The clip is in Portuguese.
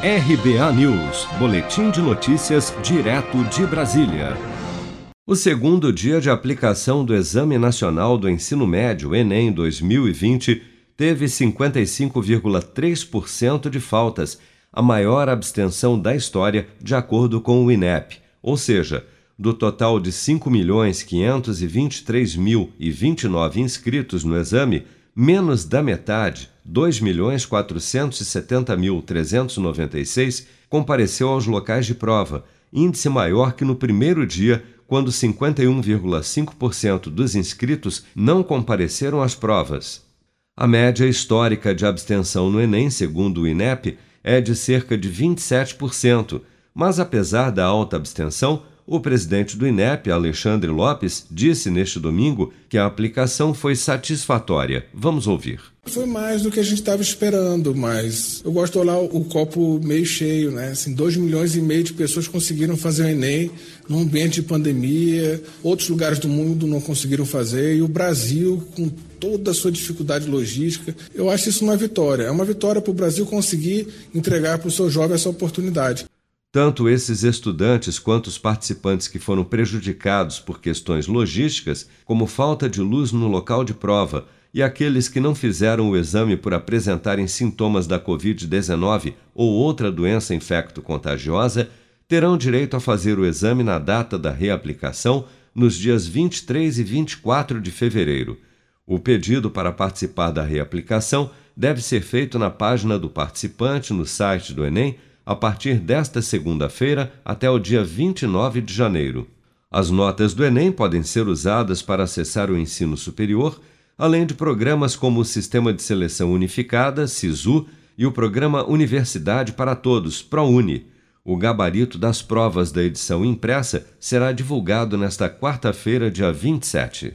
RBA News, Boletim de Notícias, direto de Brasília. O segundo dia de aplicação do Exame Nacional do Ensino Médio, Enem 2020, teve 55,3% de faltas, a maior abstenção da história, de acordo com o INEP. Ou seja, do total de 5.523.029 inscritos no exame, menos da metade, 2.470.396, compareceu aos locais de prova, índice maior que no primeiro dia, quando 51,5% dos inscritos não compareceram às provas. A média histórica de abstenção no Enem, segundo o INEP, é de cerca de 27%, mas apesar da alta abstenção, o presidente do INEP, Alexandre Lopes, disse neste domingo que a aplicação foi satisfatória. Vamos ouvir. Foi mais do que a gente estava esperando, mas eu gosto de olhar o copo meio cheio, né? Assim, 2 milhões e meio de pessoas conseguiram fazer o Enem num ambiente de pandemia, outros lugares do mundo não conseguiram fazer, e o Brasil, com toda a sua dificuldade logística, eu acho isso uma vitória. É uma vitória para o Brasil conseguir entregar para o seu jovem essa oportunidade. Tanto esses estudantes quanto os participantes que foram prejudicados por questões logísticas, como falta de luz no local de prova, e aqueles que não fizeram o exame por apresentarem sintomas da Covid-19 ou outra doença infecto-contagiosa, terão direito a fazer o exame na data da reaplicação, nos dias 23 e 24 de fevereiro. O pedido para participar da reaplicação deve ser feito na página do participante no site do Enem a partir desta segunda-feira até o dia 29 de janeiro. As notas do Enem podem ser usadas para acessar o ensino superior, além de programas como o Sistema de Seleção Unificada, SISU, e o programa Universidade para Todos, ProUni. O gabarito das provas da edição impressa será divulgado nesta quarta-feira, dia 27.